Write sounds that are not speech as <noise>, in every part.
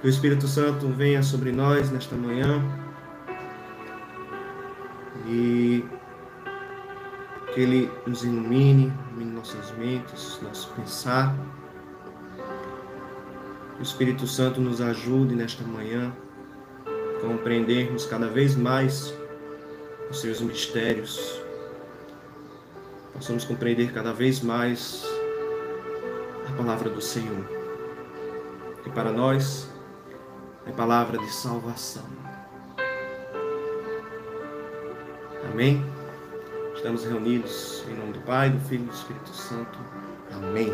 Que o Espírito Santo venha sobre nós nesta manhã e que Ele nos ilumine, ilumine nossas mentes, nosso pensar. Que o Espírito Santo nos ajude nesta manhã a compreendermos cada vez mais os seus mistérios. Possamos compreender cada vez mais a palavra do Senhor. Que para nós é palavra de salvação. Amém? Estamos reunidos em nome do Pai, do Filho e do Espírito Santo. Amém.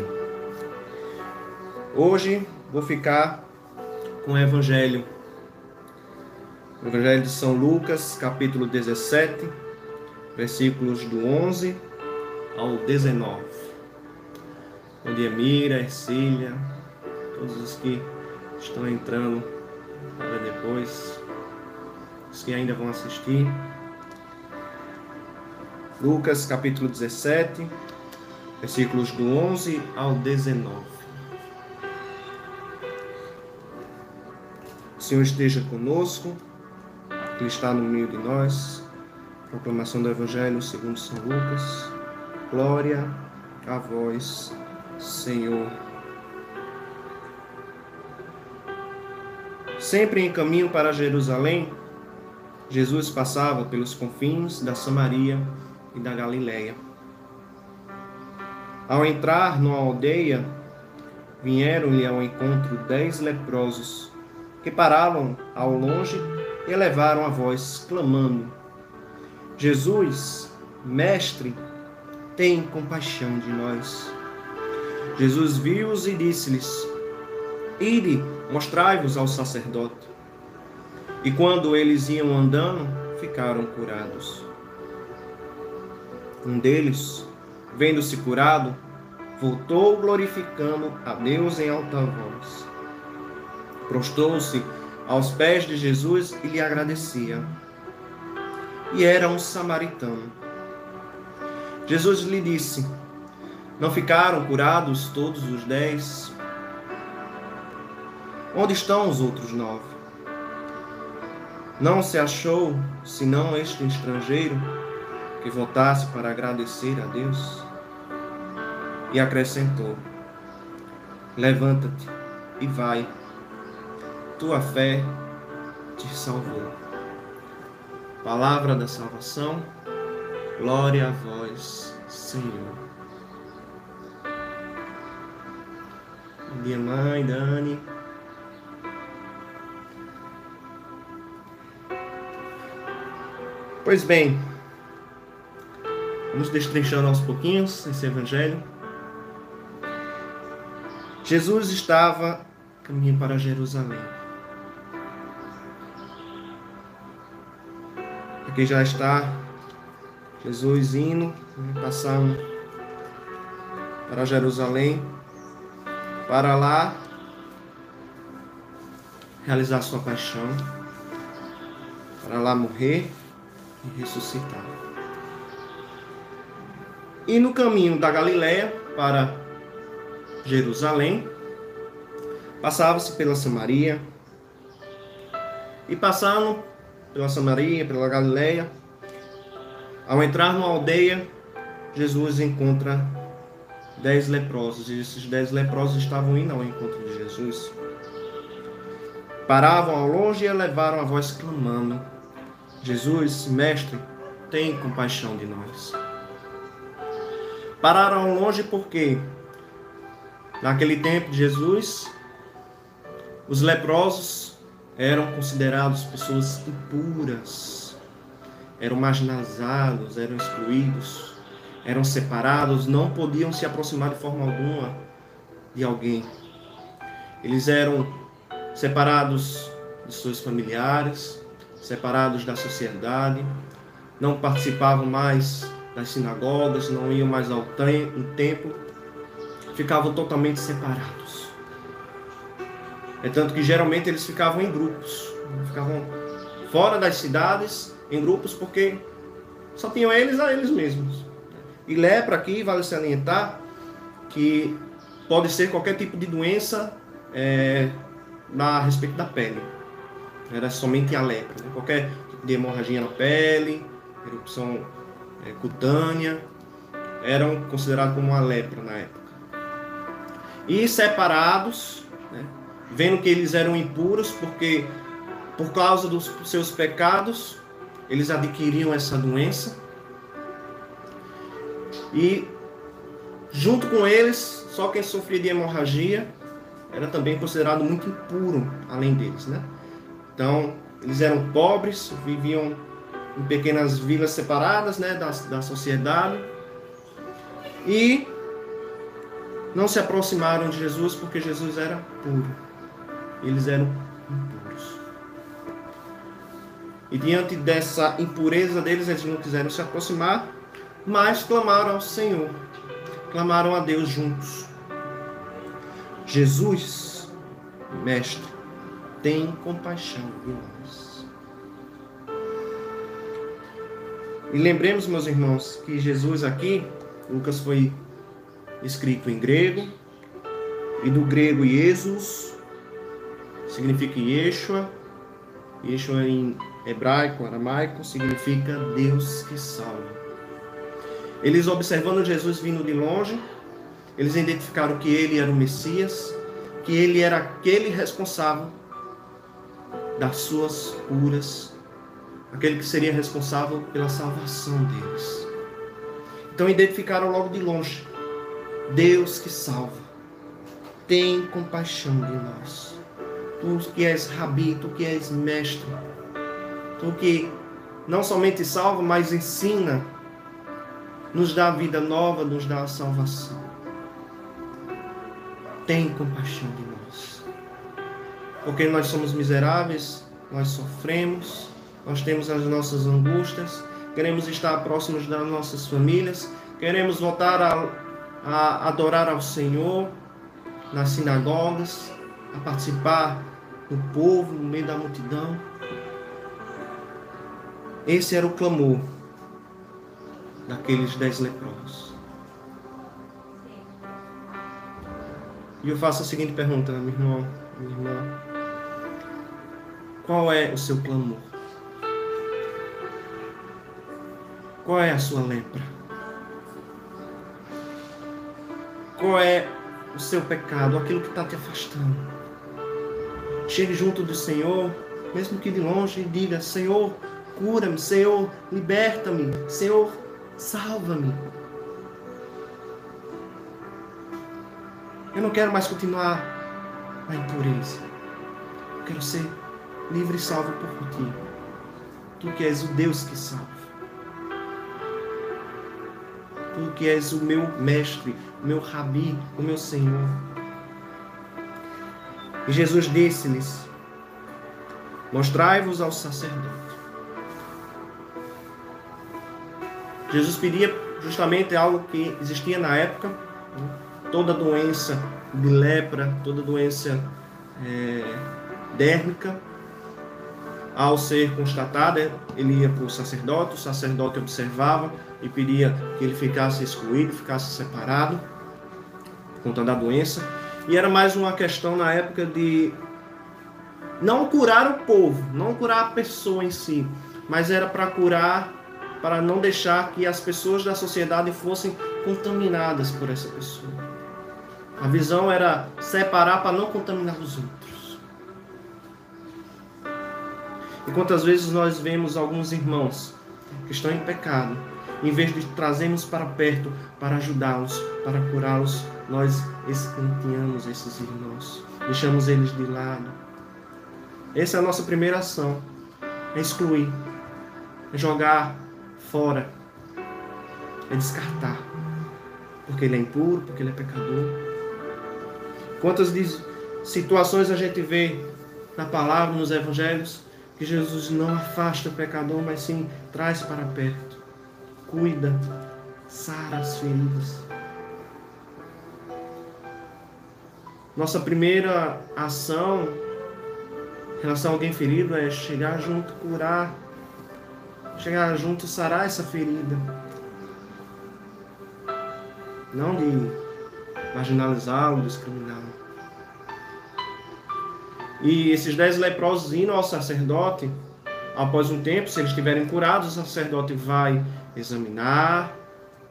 Hoje vou ficar com o Evangelho. O Evangelho de São Lucas, capítulo 17, versículos do 11 ao 19. Bom dia, Mira, Ercília, todos os que estão entrando para depois, os que ainda vão assistir. Lucas capítulo 17, versículos do 11 ao 19. O Senhor esteja conosco, Ele está no meio de nós. Proclamação do Evangelho segundo São Lucas. Glória a vós, Senhor. Sempre em caminho para Jerusalém, Jesus passava pelos confins da Samaria e da Galiléia. Ao entrar numa aldeia, vieram-lhe ao encontro dez leprosos, que paravam ao longe e elevaram a voz, clamando: Jesus, Mestre, tem compaixão de nós. Jesus viu-os e disse-lhes: Ide, mostrai-vos ao sacerdote. E quando eles iam andando, ficaram curados. Um deles, vendo-se curado, voltou glorificando a Deus em alta voz. Prostou-se aos pés de Jesus e lhe agradecia. E era um samaritano. Jesus lhe disse: Não ficaram curados todos os dez? Onde estão os outros nove? Não se achou senão este estrangeiro que voltasse para agradecer a Deus. E acrescentou: Levanta-te e vai, tua fé te salvou. Palavra da salvação, glória a vós, Senhor. Minha mãe, Dani. Pois bem, Vamos destrinchando aos pouquinhos esse evangelho. Jesus estava caminhando para Jerusalém. Aqui já está Jesus indo, né, passando para Jerusalém, para lá realizar sua paixão, para lá morrer e ressuscitar. E no caminho da Galiléia para Jerusalém, passava-se pela Samaria. E passando pela Samaria, pela Galiléia, ao entrar numa aldeia, Jesus encontra dez leprosos. E esses dez leprosos estavam indo ao encontro de Jesus. Paravam ao longe e elevaram a voz clamando: Jesus, mestre, tem compaixão de nós. Pararam longe porque naquele tempo de Jesus os leprosos eram considerados pessoas impuras, eram marginalizados, eram excluídos, eram separados, não podiam se aproximar de forma alguma de alguém. Eles eram separados de seus familiares, separados da sociedade, não participavam mais das sinagogas, não iam mais ao templo, ficavam totalmente separados. É tanto que geralmente eles ficavam em grupos, ficavam fora das cidades, em grupos, porque só tinham eles a eles mesmos. E lepra aqui, vale salientar, que pode ser qualquer tipo de doença é, a respeito da pele. Era somente a lepra. Né? Qualquer tipo de hemorragia na pele, erupção é, cutânea, eram considerados como uma lepra na época. E separados, né? vendo que eles eram impuros, porque por causa dos seus pecados, eles adquiriam essa doença. E junto com eles, só quem sofria de hemorragia era também considerado muito impuro, além deles, né? Então, eles eram pobres, viviam em pequenas vilas separadas, né, da, da sociedade. E não se aproximaram de Jesus porque Jesus era puro. Eles eram impuros. E diante dessa impureza deles, eles não quiseram se aproximar, mas clamaram ao Senhor. Clamaram a Deus juntos. Jesus, Mestre, tem compaixão de nós. E lembremos, meus irmãos, que Jesus aqui, Lucas foi escrito em grego, e do grego Jesus significa Yeshua, Yeshua em hebraico, aramaico, significa Deus que salva. Eles observando Jesus vindo de longe, eles identificaram que ele era o Messias, que ele era aquele responsável das suas curas, aquele que seria responsável pela salvação deles. Então identificaram logo de longe: Deus que salva. Tem compaixão de nós. Tu que és rabi, tu que és mestre, tu que não somente salva, mas ensina, nos dá vida nova, nos dá a salvação tem compaixão de nós. Porque nós somos miseráveis, nós sofremos, nós temos as nossas angústias, queremos estar próximos das nossas famílias, queremos voltar a, a adorar ao Senhor nas sinagogas, a participar do povo, no meio da multidão. Esse era o clamor daqueles dez leprosos. E eu faço a seguinte pergunta, meu irmão, minha irmã. Qual é o seu clamor? Qual é a sua lepra? Qual é o seu pecado, aquilo que está te afastando? Chegue junto do Senhor, mesmo que de longe, e diga: Senhor, cura-me, Senhor, liberta-me, Senhor, salva-me. Eu não quero mais continuar na impureza. Eu quero ser livre e salvo por ti. Tu que és o Deus que salva. Tu que és o meu mestre, o meu rabi, o meu Senhor. E Jesus disse-lhes: Mostrai-vos ao sacerdote. Jesus pedia justamente algo que existia na época. Né? toda doença de lepra, toda doença é, dérmica, ao ser constatada, ele ia para o sacerdote, o sacerdote observava e pedia que ele ficasse excluído, ficasse separado, por conta da doença. E era mais uma questão na época de não curar o povo, não curar a pessoa em si, mas era para curar, para não deixar que as pessoas da sociedade fossem contaminadas por essa pessoa. A visão era separar para não contaminar os outros. E quantas vezes nós vemos alguns irmãos que estão em pecado, em vez de trazermos para perto para ajudá-los, para curá-los, nós escanteamos esses irmãos, deixamos eles de lado. Essa é a nossa primeira ação: é excluir, é jogar fora, é descartar, porque ele é impuro, porque ele é pecador. Quantas situações a gente vê na palavra, nos evangelhos, que Jesus não afasta o pecador, mas sim traz para perto, cuida, sara as feridas. Nossa primeira ação em relação a alguém ferido é chegar junto, curar, chegar junto, sarar essa ferida. Não de marginalizá-lo, discriminá-lo. E esses dez leprosos indo ao sacerdote, após um tempo, se eles estiverem curados, o sacerdote vai examinar,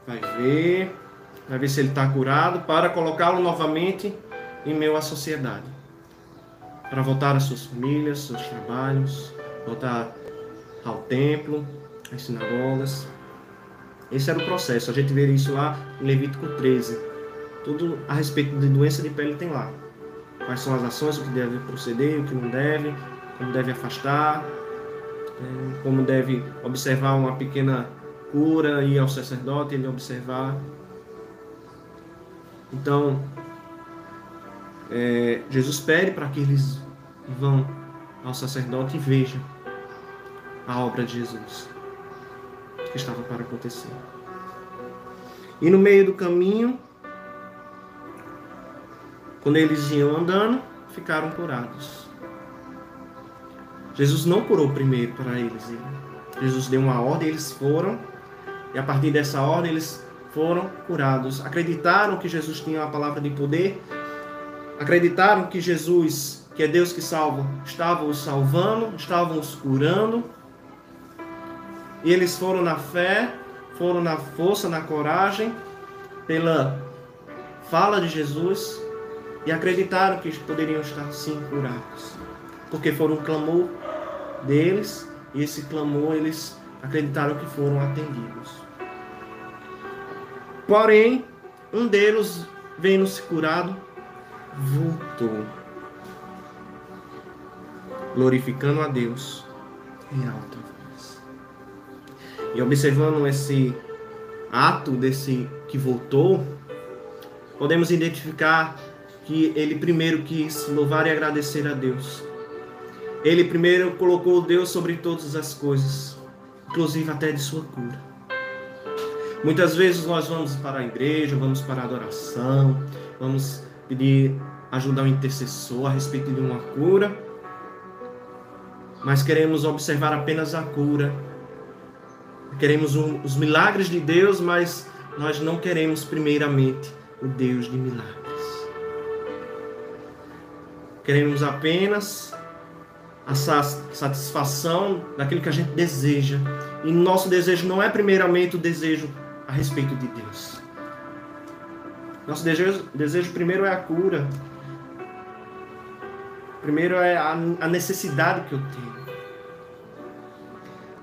vai ver, vai ver se ele está curado, para colocá-lo novamente em meio à sociedade. Para voltar às suas famílias, seus trabalhos, voltar ao templo, às sinagogas. Esse era o processo. A gente vê isso lá em Levítico 13. Tudo a respeito de doença de pele tem lá. Quais são as ações, o que deve proceder, o que não deve, como deve afastar, é, como deve observar uma pequena cura, ir ao sacerdote, ele observar. Então, é, Jesus pede para que eles vão ao sacerdote e vejam a obra de Jesus que estava para acontecer. E no meio do caminho, quando eles iam andando, ficaram curados. Jesus não curou primeiro para eles. Jesus deu uma ordem, eles foram, e a partir dessa ordem eles foram curados. Acreditaram que Jesus tinha uma palavra de poder, acreditaram que Jesus, que é Deus que salva, estava os salvando, estavam os curando. E eles foram na fé, foram na força, na coragem, pela fala de Jesus e acreditaram que poderiam estar sim curados. Porque foram um clamor deles e esse clamor eles acreditaram que foram atendidos. Porém, um deles, vendo-se curado, voltou, glorificando a Deus em alta voz. E observando esse ato desse que voltou, podemos identificar que ele primeiro quis louvar e agradecer a Deus. Ele primeiro colocou Deus sobre todas as coisas, inclusive até de sua cura. Muitas vezes nós vamos para a igreja, vamos para a adoração, vamos pedir ajuda ao intercessor a respeito de uma cura, mas queremos observar apenas a cura. Queremos um, os milagres de Deus, mas nós não queremos primeiramente o Deus de milagres. Queremos apenas a satisfação daquilo que a gente deseja. E nosso desejo não é primeiramente o desejo a respeito de Deus. Nosso desejo, desejo primeiro é a cura. Primeiro é a, necessidade que eu tenho.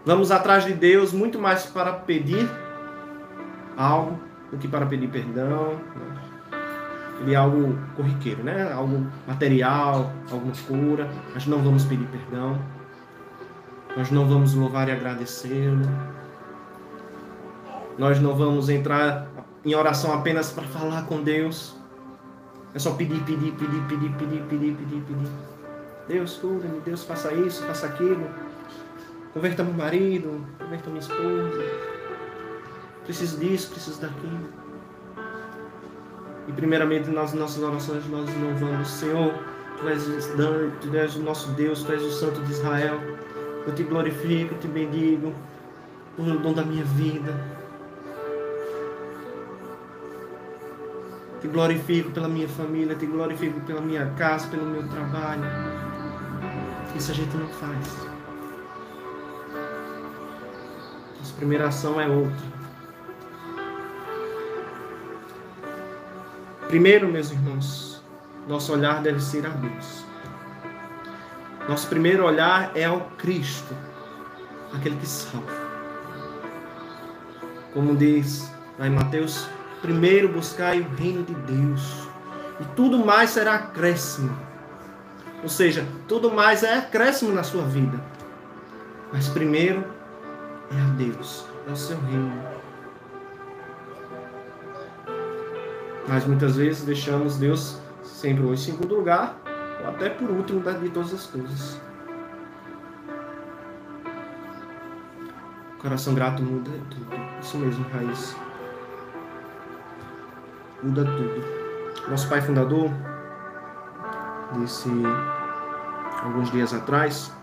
Vamos atrás de Deus muito mais para pedir algo do que para pedir perdão. Né? De algo corriqueiro, né? Algo material, alguma cura. Nós não vamos pedir perdão. Nós não vamos louvar e agradecê-lo. Nós não vamos entrar em oração apenas para falar com Deus. É só pedir, pedir, pedir, pedir, pedir, pedir, pedir, pedir. Deus, cura-me, Deus, faça isso, faça aquilo. Converta meu marido, converta minha esposa. Preciso disso, preciso daquilo. E primeiramente nas nossas orações nós não vamos, Senhor, Tu és, tu és o nosso Deus, Tu és o Santo de Israel. Eu te glorifico, te bendigo por o dom da minha vida. Te glorifico pela minha família, te glorifico pela minha casa, pelo meu trabalho. Isso a gente não faz. Nossa primeira ação é outra. Primeiro, meus irmãos, nosso olhar deve ser a Deus. Nosso primeiro olhar é ao Cristo, aquele que salva. Como diz lá em Mateus, primeiro buscai o reino de Deus, e tudo mais será acréscimo. Ou seja, tudo mais é acréscimo na sua vida. Mas primeiro é a Deus, é o seu reino. Mas muitas vezes deixamos Deus sempre em segundo lugar, ou até por último de todas as coisas. Coração grato muda tudo. Isso mesmo, Raiz. Muda tudo. Nosso pai fundador disse alguns dias atrás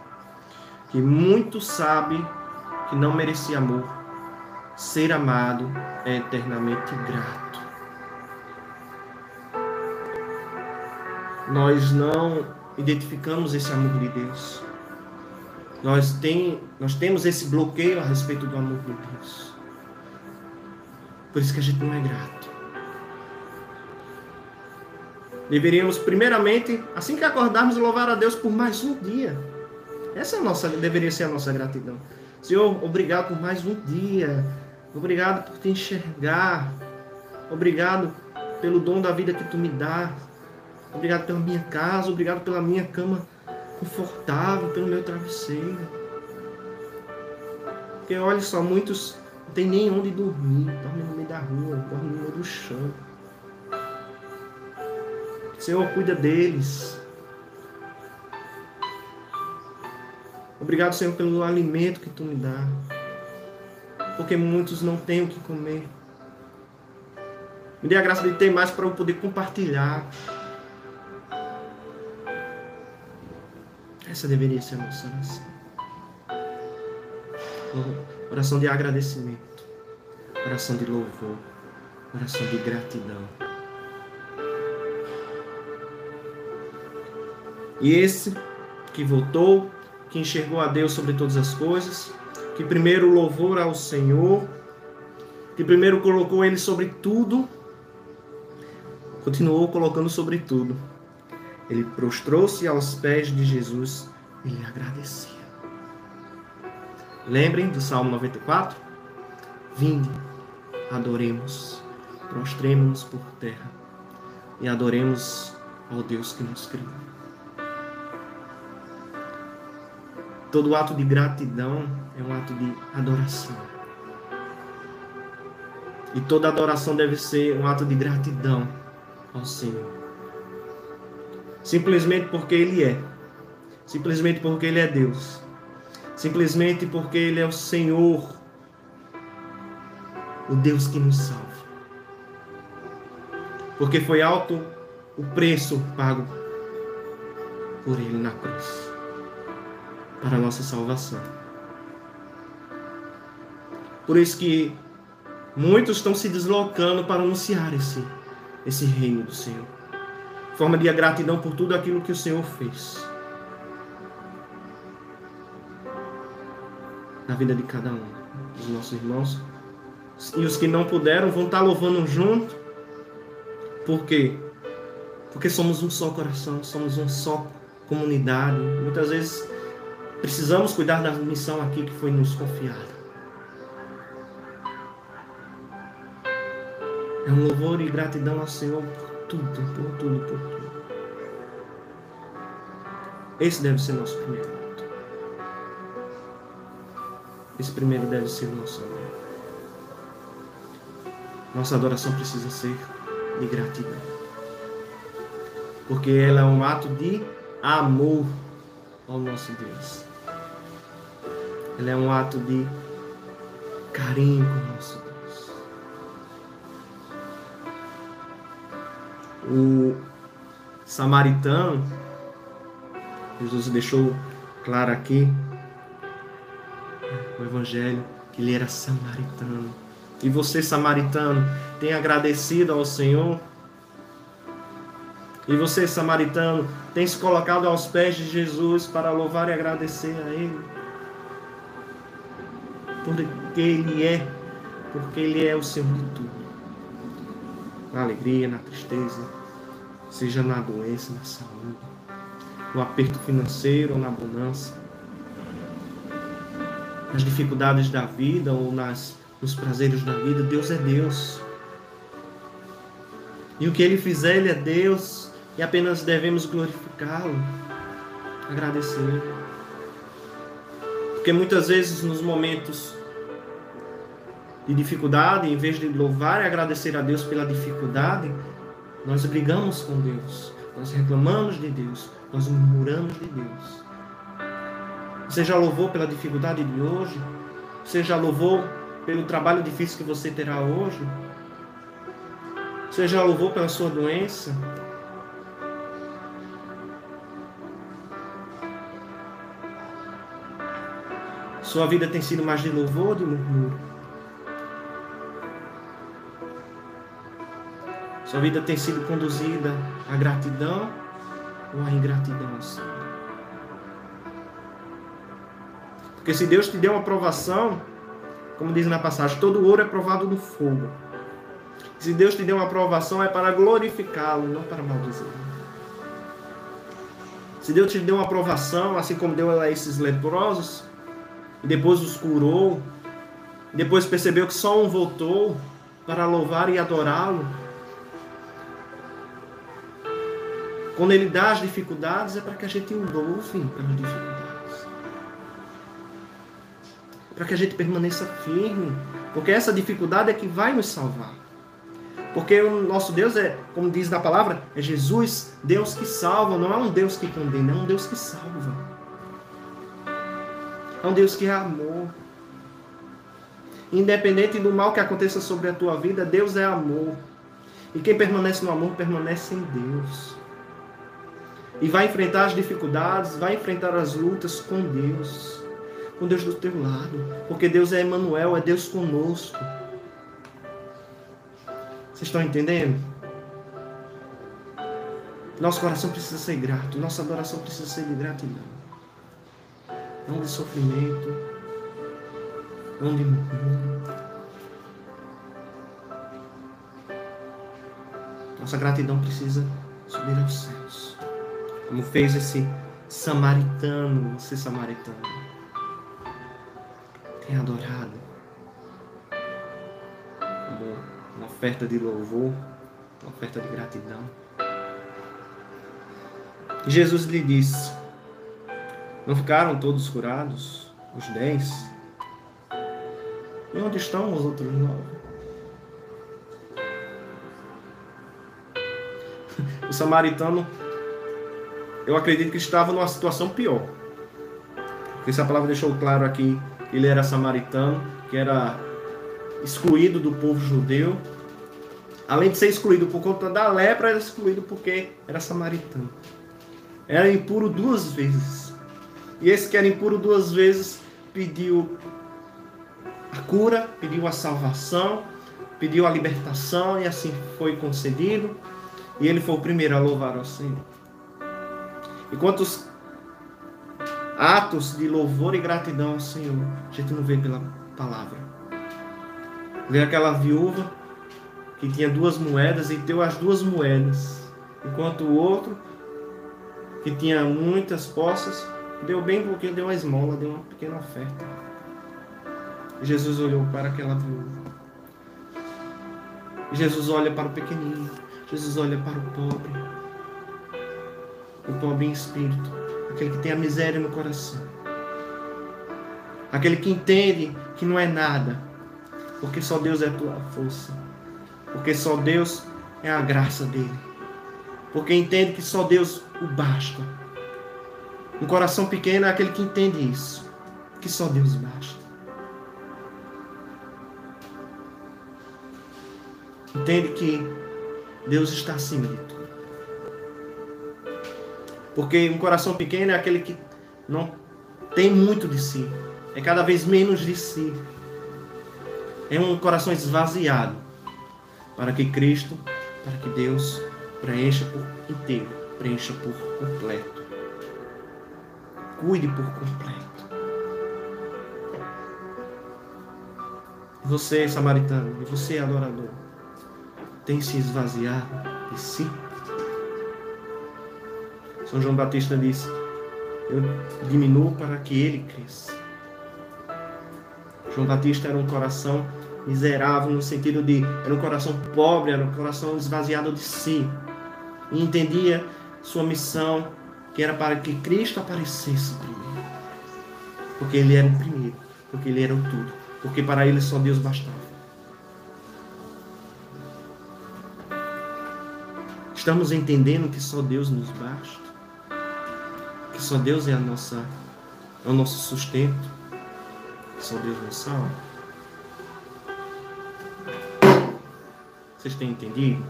que muito sabe que não merecia amor. Ser amado é eternamente grato. Nós não identificamos esse amor de Deus. Nós, tem, nós temos esse bloqueio a respeito do amor de Deus. Por isso que a gente não é grato. Deveríamos, primeiramente, assim que acordarmos, louvar a Deus por mais um dia. Essa é nossa, deveria ser a nossa gratidão. Senhor, obrigado por mais um dia. Obrigado por te enxergar. Obrigado pelo dom da vida que tu me dá. Obrigado pela minha casa. Obrigado pela minha cama confortável, pelo meu travesseiro. Porque olha só, muitos não tem nem onde dormir. Dormem no meio da rua, dormem no meio do chão. Senhor, cuida deles. Obrigado, Senhor, pelo alimento que tu me dá. Porque muitos não têm o que comer. Me dê a graça de ter mais para eu poder compartilhar. Essa deveria ser a nossa oração. Oração de agradecimento. Oração de louvor. Oração de gratidão. E esse que votou, que enxergou a Deus sobre todas as coisas, que primeiro louvou ao Senhor, que primeiro colocou Ele sobre tudo, continuou colocando sobre tudo. Ele prostrou-se aos pés de Jesus e lhe agradecia. Lembrem do Salmo 94? Vinde, adoremos, prostremos-nos por terra e adoremos ao Deus que nos criou. Todo ato de gratidão é um ato de adoração. E toda adoração deve ser um ato de gratidão ao Senhor. Simplesmente porque Ele é. Simplesmente porque Ele é Deus. Simplesmente porque Ele é o Senhor. O Deus que nos salva. Porque foi alto o preço pago por Ele na cruz para a nossa salvação. Por isso que muitos estão se deslocando para anunciar esse, esse reino do Senhor. Forma de gratidão por tudo aquilo que o Senhor fez. Na vida de cada um dos nossos irmãos. E os que não puderam vão estar louvando junto. Por quê? Porque somos um só coração, somos um só comunidade. Muitas vezes Precisamos cuidar da missão aqui que foi nos confiada. É um louvor e gratidão ao Senhor tudo, por tudo, por tudo. Esse deve ser nosso primeiro ato. Esse primeiro deve ser nosso amor. Nossa adoração precisa ser de gratidão. Porque ela é um ato de amor ao nosso Deus. Ela é um ato de carinho O samaritano, Jesus deixou claro aqui no Evangelho que ele era samaritano. E você, samaritano, tem agradecido ao Senhor? E você, samaritano, tem se colocado aos pés de Jesus para louvar e agradecer a Ele? porque Ele é, porque Ele é o Senhor de tudo. Na alegria, na tristeza, seja na doença, na saúde, no aperto financeiro ou na bonança, nas dificuldades da vida ou nas, nos prazeres da vida, Deus é Deus. E o que Ele fizer, Ele é Deus, e apenas devemos glorificá-lo, agradecer. Porque muitas vezes nos momentos de dificuldade, em vez de louvar e agradecer a Deus pela dificuldade, nós brigamos com Deus, nós reclamamos de Deus, nós murmuramos de Deus. Você já louvou pela dificuldade de hoje? Você já louvou pelo trabalho difícil que você terá hoje? Você já louvou pela sua doença? Sua vida tem sido mais de louvor ou de murmúrio? Sua vida tem sido conduzida à gratidão ou a ingratidão Senhor? Porque se Deus te deu uma aprovação, como diz na passagem, todo ouro é provado no fogo. Se Deus te deu uma aprovação, é para glorificá-lo, não para maldizê-lo. Se Deus te deu uma aprovação, assim como deu a esses leprosos, e depois os curou, depois percebeu que só um voltou para louvar e adorá-lo, quando ele dá as dificuldades, é para que a gente louve pelas dificuldades. Para que a gente permaneça firme. Porque essa dificuldade é que vai nos salvar. Porque o nosso Deus é, como diz na palavra, é Jesus, Deus que salva, não é um Deus que condena, é um Deus que salva. É um Deus que é amor. Independente do mal que aconteça sobre a tua vida, Deus é amor. E quem permanece no amor permanece em Deus. E vai enfrentar as dificuldades, vai enfrentar as lutas com Deus. Com Deus do teu lado. Porque Deus é Emmanuel, é Deus conosco. Vocês estão entendendo? Nosso coração precisa ser grato, nossa adoração precisa ser de gratidão. Não de sofrimento, não de murmúrio. Nossa gratidão precisa subir aos céus. Como fez esse samaritano, esse samaritano. Tem adorado uma oferta de louvor, uma oferta de gratidão. Jesus lhe disse: Não ficaram todos curados, os dez? E onde estão os outros nove? <laughs> O samaritano, eu acredito que estava numa situação pior. Porque essa palavra deixou claro aqui que ele era samaritano, que era excluído do povo judeu. Além de ser excluído por conta da lepra, era excluído porque era samaritano. Era impuro duas vezes. E esse que era impuro duas vezes pediu a cura, pediu a salvação, pediu a libertação e assim foi concedido. E ele foi o primeiro a louvar ao Senhor. E quantos atos de louvor e gratidão ao Senhor a gente não vê pela palavra. Veio aquela viúva que tinha duas moedas e deu as duas moedas, enquanto o outro, que tinha muitas posses, deu bem pouquinho, deu uma esmola, deu uma pequena oferta. Jesus olhou para aquela viúva. Jesus olha para o pequenino. Jesus olha para o pobre. O pobre em espírito. Aquele que tem a miséria no coração. Aquele que entende que não é nada, porque só Deus é a tua força. Porque só Deus é a graça dele. Porque entende que só Deus o basta. Um coração pequeno é aquele que entende isso. Que só Deus basta. Entende que Deus está acima de. Porque um coração pequeno é aquele que não tem muito de si. É cada vez menos de si é um coração esvaziado, para que Cristo, para que Deus preencha por inteiro, preencha por completo. Cuide por completo. Você, samaritano, e você, adorador, tem se esvaziado de si? São João Batista disse: Eu diminuo para que ele cresça. João Batista era um coração miserável no sentido de era um coração pobre, era um coração esvaziado de si. E entendia sua missão, que era para que Cristo aparecesse primeiro. Porque ele era o primeiro, porque ele era o tudo, porque para ele só Deus bastava. Estamos entendendo que só Deus nos basta, só Deus é a nossa, é o nosso sustento, só Deus nos salva. Vocês têm entendido?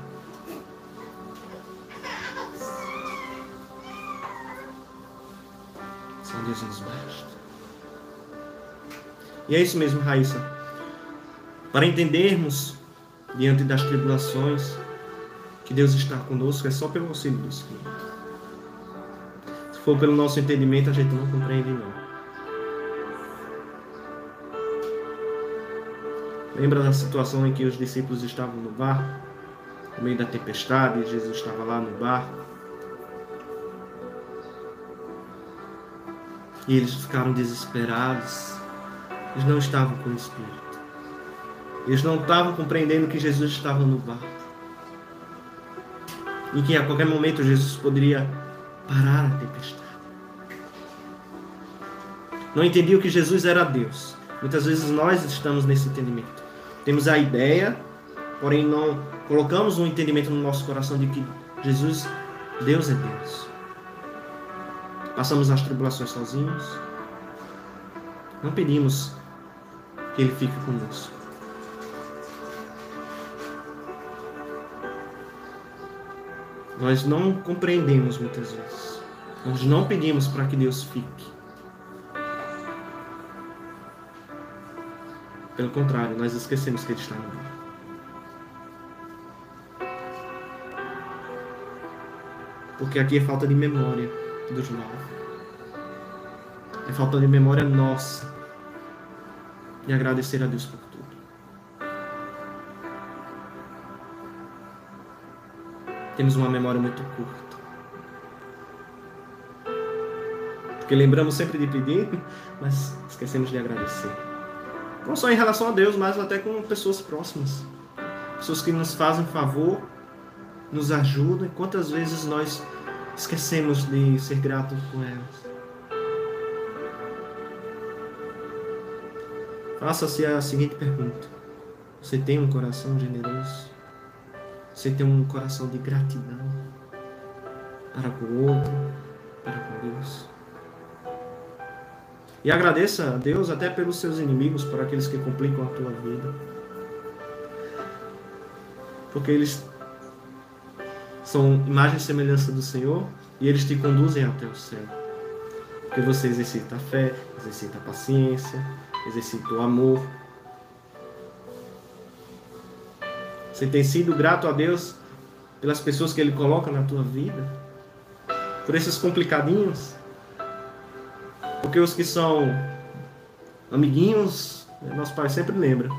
Só Deus nos basta. E é isso mesmo, Raíssa. Para entendermos, diante das tribulações, que Deus está conosco, é só pelo auxílio do Espírito. Se for pelo nosso entendimento, a gente não compreende, não. Lembra da situação em que os discípulos estavam no barco, no meio da tempestade, Jesus estava lá no barco. E eles ficaram desesperados. Eles não estavam com o Espírito. Eles não estavam compreendendo que Jesus estava no barco. E que a qualquer momento Jesus poderia parar a tempestade. Não entendiam que Jesus era Deus. Muitas vezes nós estamos nesse entendimento. Temos a ideia, porém não colocamos um entendimento no nosso coração de que Jesus, Deus é Deus. Passamos as tribulações sozinhos. Não pedimos que Ele fique conosco. Nós não compreendemos muitas vezes. Nós não pedimos para que Deus fique. Pelo contrário, nós esquecemos que Ele está mundo. Porque aqui é falta de memória dos nove. É falta de memória nossa. E agradecer a Deus por temos uma memória muito curta. Porque lembramos sempre de pedir, mas esquecemos de agradecer. Não só em relação a Deus, mas até com pessoas próximas. Pessoas que nos fazem favor, nos ajudam. E quantas vezes nós esquecemos de ser gratos com elas? Faça-se a seguinte pergunta: Você tem um coração generoso? Você tem um coração de gratidão para com o outro, para com Deus. E agradeça a Deus até pelos seus inimigos, por aqueles que complicam a tua vida. Porque eles são imagem e semelhança do Senhor e eles te conduzem até o céu. Porque você exercita a fé, exercita a paciência, exercita o amor, Você tem sido grato a Deus pelas pessoas que Ele coloca na tua vida? Por esses complicadinhos? Porque os que são amiguinhos, né, nosso pai sempre lembra,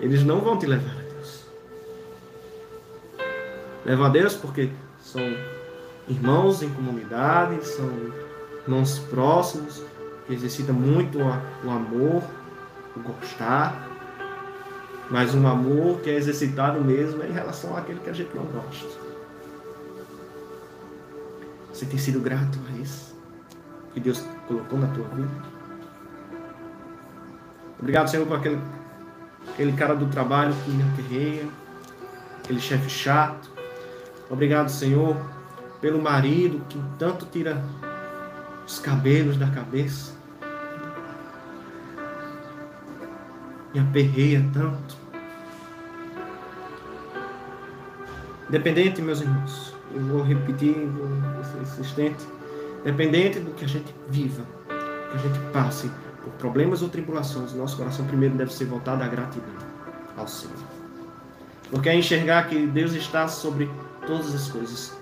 eles não vão te levar a Deus. Levam a Deus porque são irmãos em comunidade, são irmãos próximos, que exercitam muito o amor, o gostar. Mas um amor que é exercitado mesmo é em relação àquele que a gente não gosta. Você tem sido grato a isso que Deus colocou na tua vida? Obrigado, Senhor, por aquele, aquele cara do trabalho que me aterreia, aquele chefe chato. Obrigado, Senhor, pelo marido que tanto tira os cabelos da cabeça. Me aperreia tanto. Dependente, meus irmãos, eu vou repetir, vou ser insistente, dependente do que a gente viva, que a gente passe por problemas ou tribulações, nosso coração primeiro deve ser voltado à gratidão ao Senhor. Porque é enxergar que Deus está sobre todas as coisas.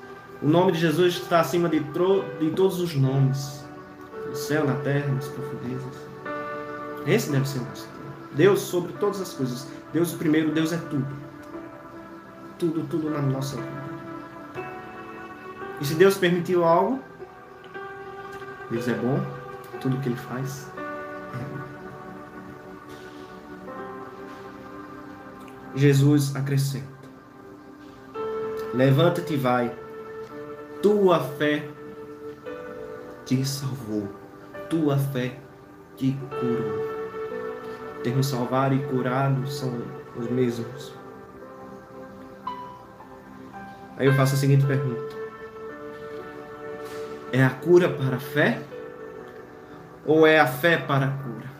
O nome de Jesus está acima de, de todos os nomes, no céu, na terra, nas profundezas. Esse deve ser o nosso Deus sobre todas as coisas. Deus primeiro, Deus é tudo tudo, tudo na nossa vida. E se Deus permitiu algo, Deus é bom, tudo que Ele faz é. Jesus acrescenta: Levanta-te e vai, tua fé te salvou, tua fé te curou. Termos salvar e curado são os mesmos. Aí eu faço a seguinte pergunta: É a cura para a fé? Ou é a fé para a cura?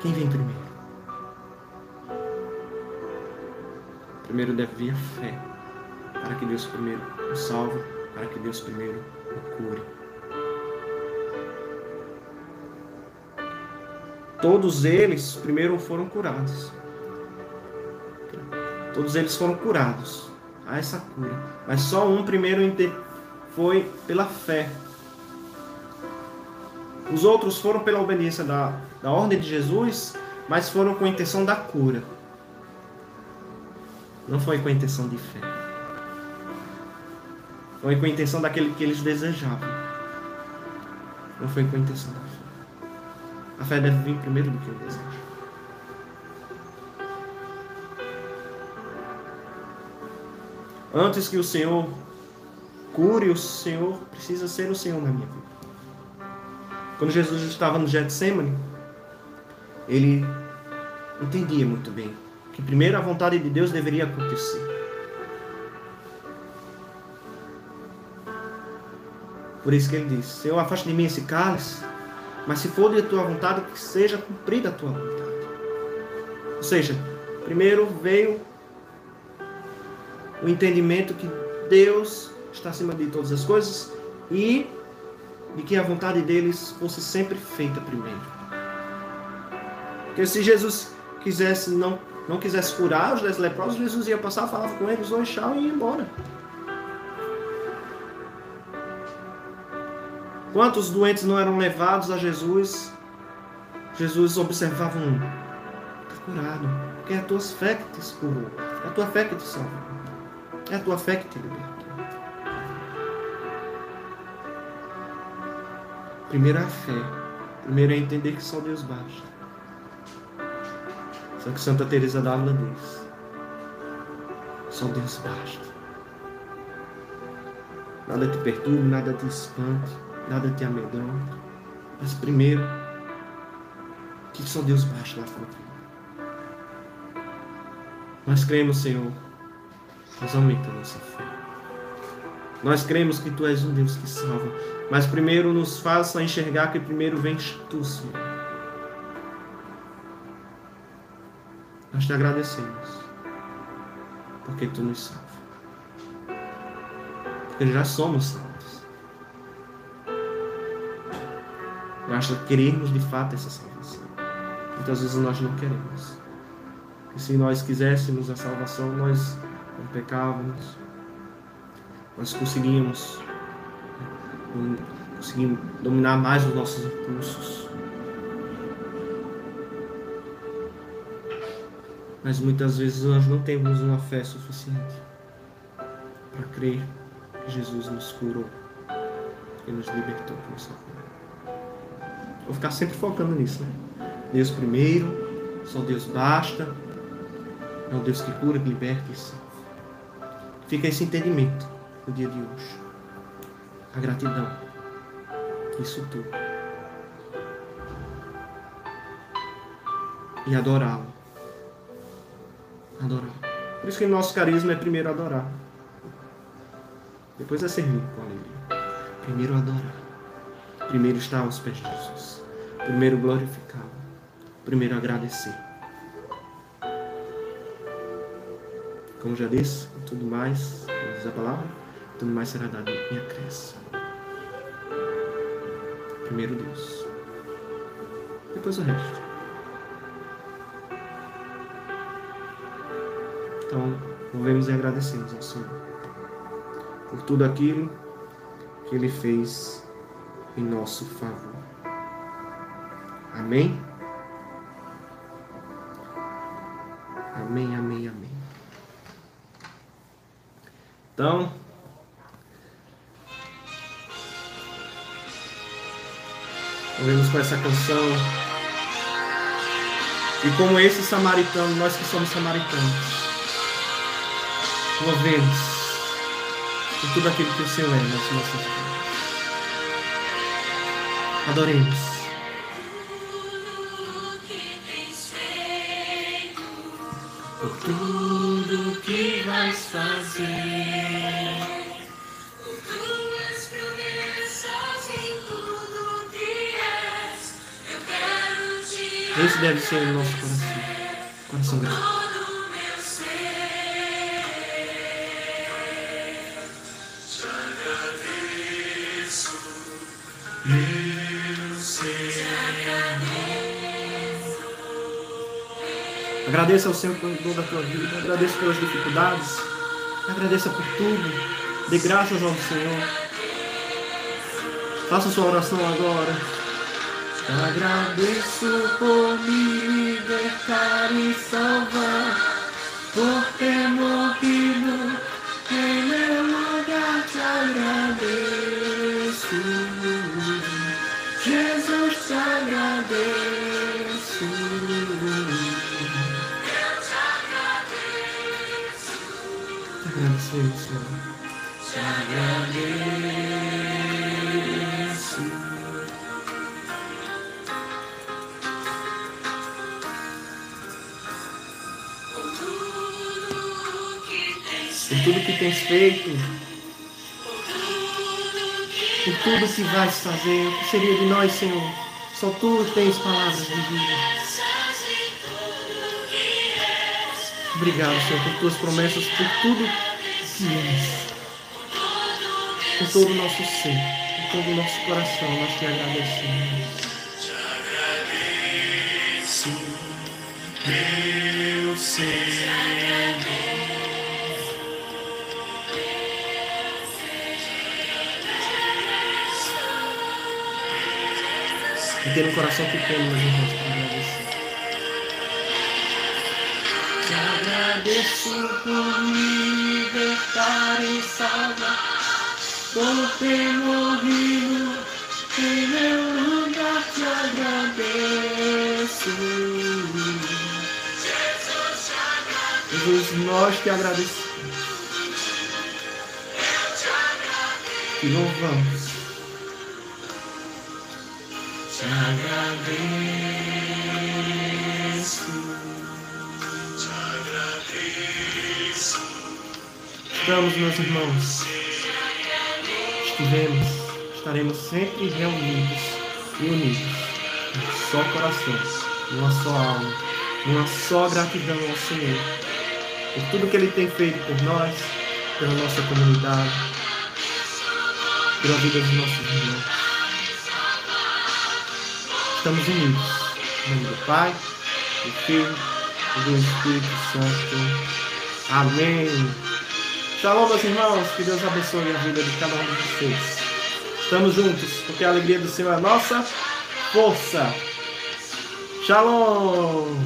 Quem vem primeiro? Primeiro deve vir a fé, para que Deus primeiro o salve, para que Deus primeiro o cure. Todos eles primeiro foram curados. Todos eles foram curados. Há essa cura. Mas só um primeiro foi pela fé. Os outros foram pela obediência da, da ordem de Jesus, mas foram com a intenção da cura. Não foi com a intenção de fé. Foi com a intenção daquele que eles desejavam. Não foi com a intenção da fé. A fé deve vir primeiro do que o desejo. Antes que o Senhor cure, o Senhor precisa ser o Senhor na minha vida. Quando Jesus estava no Getsemane, ele entendia muito bem que primeiro a vontade de Deus deveria acontecer. Por isso que ele disse: Senhor, afaste de mim esse cálice, mas se for de tua vontade, que seja cumprida a tua vontade. Ou seja, primeiro veio o entendimento que Deus está acima de todas as coisas e de que a vontade deles fosse sempre feita primeiro. Porque se Jesus quisesse não não quisesse curar os dez leprosos, Jesus ia passar, falava com eles, tchau e ia embora. Quantos doentes não eram levados a Jesus? Jesus observava um, está curado, porque é a tua fé que te curou, é a tua fé que te salvou, é a tua fé que te libertou. Primeiro é a fé, primeiro é entender que só Deus basta. Só que Santa Teresa d'Ávila diz: só Deus basta. Nada te perturbe, nada te espante, nada te amedronta. Mas primeiro, que só Deus na tua vida. Nós cremos, Senhor, mas aumenta a nossa fé. Nós cremos que Tu és um Deus que salva, mas primeiro nos faça enxergar que primeiro vens Tu, Senhor. Nós te agradecemos. Porque tu nos salva. Porque já somos salvos. Basta queremos de fato essa salvação. Muitas vezes nós não queremos. E se nós quiséssemos a salvação, nós não pecávamos. Nós conseguimos, conseguimos dominar mais os nossos impulsos Mas muitas vezes nós não temos uma fé suficiente para crer que Jesus nos curou e nos libertou por nossa vida. Vou ficar sempre focando nisso, né? Deus primeiro, só Deus basta. É o Deus que cura, que liberta salva. Fica esse entendimento no dia de hoje. A gratidão. Isso tudo. E adorá-lo Adorar. Por isso que nosso carisma é primeiro adorar. Depois é servir com alegria. Primeiro adorar. Primeiro estar aos pés de Jesus. Primeiro glorificá-lo. Primeiro agradecer. Como já disse, tudo mais, diz a palavra, tudo mais será dado em acréscimo. Primeiro Deus. Depois o resto. Então, movemos e agradecemos ao Senhor por tudo aquilo que Ele fez em nosso favor. Amém? Amém, amém, amém. Então, movemos com essa canção. E como esse samaritano, nós que somos samaritanos, Louvemos por tudo aquilo que o Senhor é nas nossas vidas. Adoremos. Por tudo que vais fazer. Esse deve ser o nosso coração. Coração grato. Agradeça ao Senhor por toda a tua vida. Agradeça pelas dificuldades. Agradeça por tudo. Dê graças ao Senhor. Faça sua oração agora. Agradeço por me libertar e salvar, por ter Agradecemos, Senhor. Te agradeço. por tudo que tens feito, por tudo que vais fazer. O que seria de nós, Senhor? Só tu tens palavras de vida. Obrigado, Senhor, por tuas promessas, por tudo és. Por todo o nosso ser, por todo o nosso coração, nós te agradecemos. Te agradeço, meu Senhor. E ter um coração pequeno, meus irmãos, para agradecer. Te agradeço por me libertar e salvar, ter morrido em meu lugar. Te agradeço. Jesus, nós te agradecemos. Te louvamos. Te agradeço. Estamos, meus irmãos. Estivemos, estaremos sempre reunidos e unidos, num só coração, numa só alma, numa só gratidão ao Senhor, por tudo que Ele tem feito por nós, pela nossa comunidade, pela vida dos nossos irmãos. Estamos unidos. Em nome do Pai, do Filho e do Espírito Santo. Amém. Shalom, meus irmãos. Que Deus abençoe a vida de cada um de vocês. Estamos juntos, porque a alegria do Senhor é nossa força. Shalom.